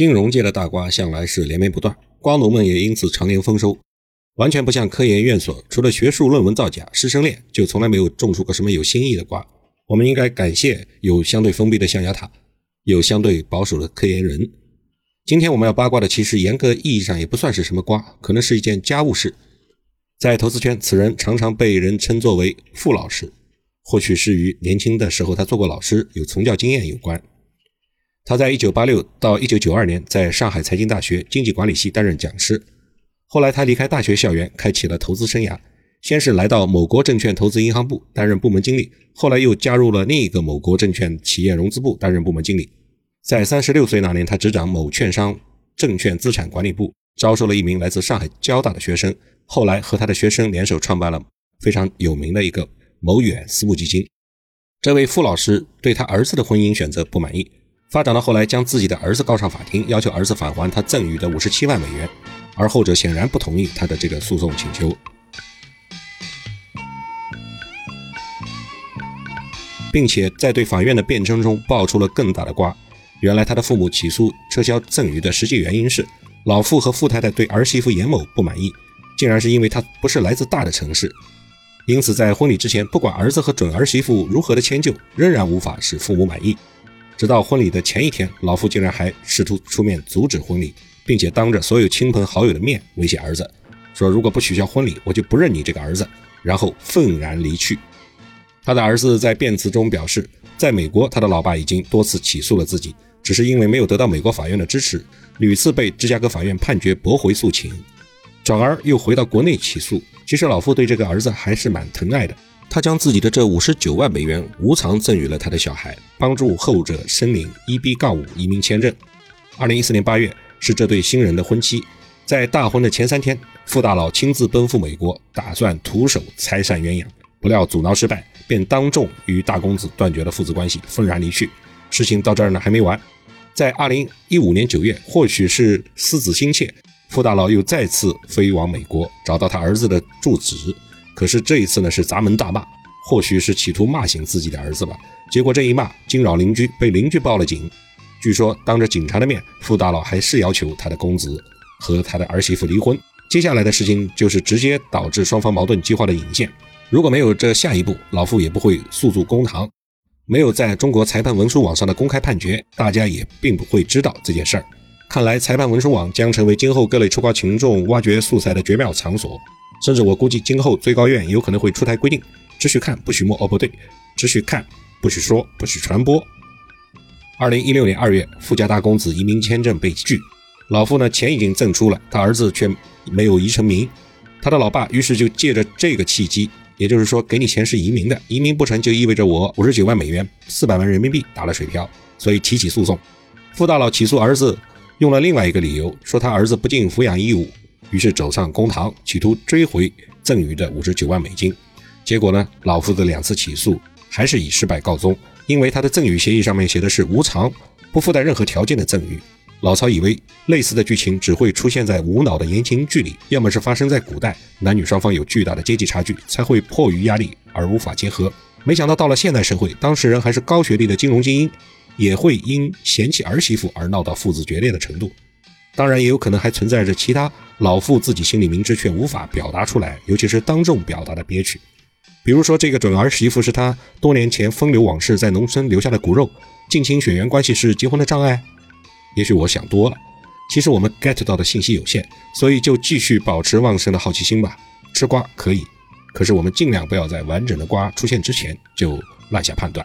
金融界的大瓜向来是连绵不断，瓜农们也因此常年丰收。完全不像科研院所，除了学术论文造假、师生恋，就从来没有种出过什么有新意的瓜。我们应该感谢有相对封闭的象牙塔，有相对保守的科研人。今天我们要八卦的，其实严格意义上也不算是什么瓜，可能是一件家务事。在投资圈，此人常常被人称作为“傅老师”，或许是与年轻的时候他做过老师、有从教经验有关。他在1986到1992年在上海财经大学经济管理系担任讲师，后来他离开大学校园，开启了投资生涯。先是来到某国证券投资银行部担任部门经理，后来又加入了另一个某国证券企业融资部担任部门经理。在三十六岁那年，他执掌某券商证券资产管理部，招收了一名来自上海交大的学生，后来和他的学生联手创办了非常有名的一个某远私募基金。这位傅老师对他儿子的婚姻选择不满意，发展到后来将自己的儿子告上法庭，要求儿子返还他赠予的五十七万美元，而后者显然不同意他的这个诉讼请求。并且在对法院的辩称中爆出了更大的瓜。原来他的父母起诉撤销赠与的实际原因是，老傅和傅太太对儿媳妇严某不满意，竟然是因为她不是来自大的城市。因此在婚礼之前，不管儿子和准儿媳妇如何的迁就，仍然无法使父母满意。直到婚礼的前一天，老傅竟然还试图出面阻止婚礼，并且当着所有亲朋好友的面威胁儿子，说如果不取消婚礼，我就不认你这个儿子，然后愤然离去。他的儿子在辩词中表示，在美国，他的老爸已经多次起诉了自己，只是因为没有得到美国法院的支持，屡次被芝加哥法院判决驳回诉请，转而又回到国内起诉。其实老父对这个儿子还是蛮疼爱的，他将自己的这五十九万美元无偿赠予了他的小孩，帮助后者申领 EB- 杠五移民签证。二零一四年八月是这对新人的婚期，在大婚的前三天，傅大佬亲自奔赴美国，打算徒手拆散鸳鸯。不料阻挠失败，便当众与大公子断绝了父子关系，愤然离去。事情到这儿呢还没完，在二零一五年九月，或许是思子心切，傅大佬又再次飞往美国，找到他儿子的住址。可是这一次呢是砸门大骂，或许是企图骂醒自己的儿子吧。结果这一骂惊扰邻居，被邻居报了警。据说当着警察的面，傅大佬还是要求他的公子和他的儿媳妇离婚。接下来的事情就是直接导致双方矛盾激化的引线。如果没有这下一步，老傅也不会诉诸公堂；没有在中国裁判文书网上的公开判决，大家也并不会知道这件事儿。看来，裁判文书网将成为今后各类吃瓜群众挖掘素材的绝妙场所。甚至我估计，今后最高院有可能会出台规定：只许看，不许摸。哦，不对，只许看，不许说，不许传播。二零一六年二月，富家大公子移民签证被拒，老傅呢钱已经赠出了，他儿子却没有移成名，他的老爸于是就借着这个契机。也就是说，给你钱是移民的，移民不成就意味着我五十九万美元、四百万人民币打了水漂，所以提起诉讼。傅大佬起诉儿子，用了另外一个理由，说他儿子不尽抚养义务，于是走上公堂，企图追回赠予的五十九万美金。结果呢，老夫的两次起诉还是以失败告终，因为他的赠与协议上面写的是无偿、不附带任何条件的赠与。老曹以为类似的剧情只会出现在无脑的言情剧里，要么是发生在古代，男女双方有巨大的阶级差距，才会迫于压力而无法结合。没想到到了现代社会，当事人还是高学历的金融精英，也会因嫌弃儿媳妇而闹到父子决裂的程度。当然，也有可能还存在着其他老妇自己心里明知却无法表达出来，尤其是当众表达的憋屈。比如说，这个准儿媳妇是他多年前风流往事在农村留下的骨肉，近亲血缘关系是结婚的障碍。也许我想多了，其实我们 get 到的信息有限，所以就继续保持旺盛的好奇心吧。吃瓜可以，可是我们尽量不要在完整的瓜出现之前就乱下判断。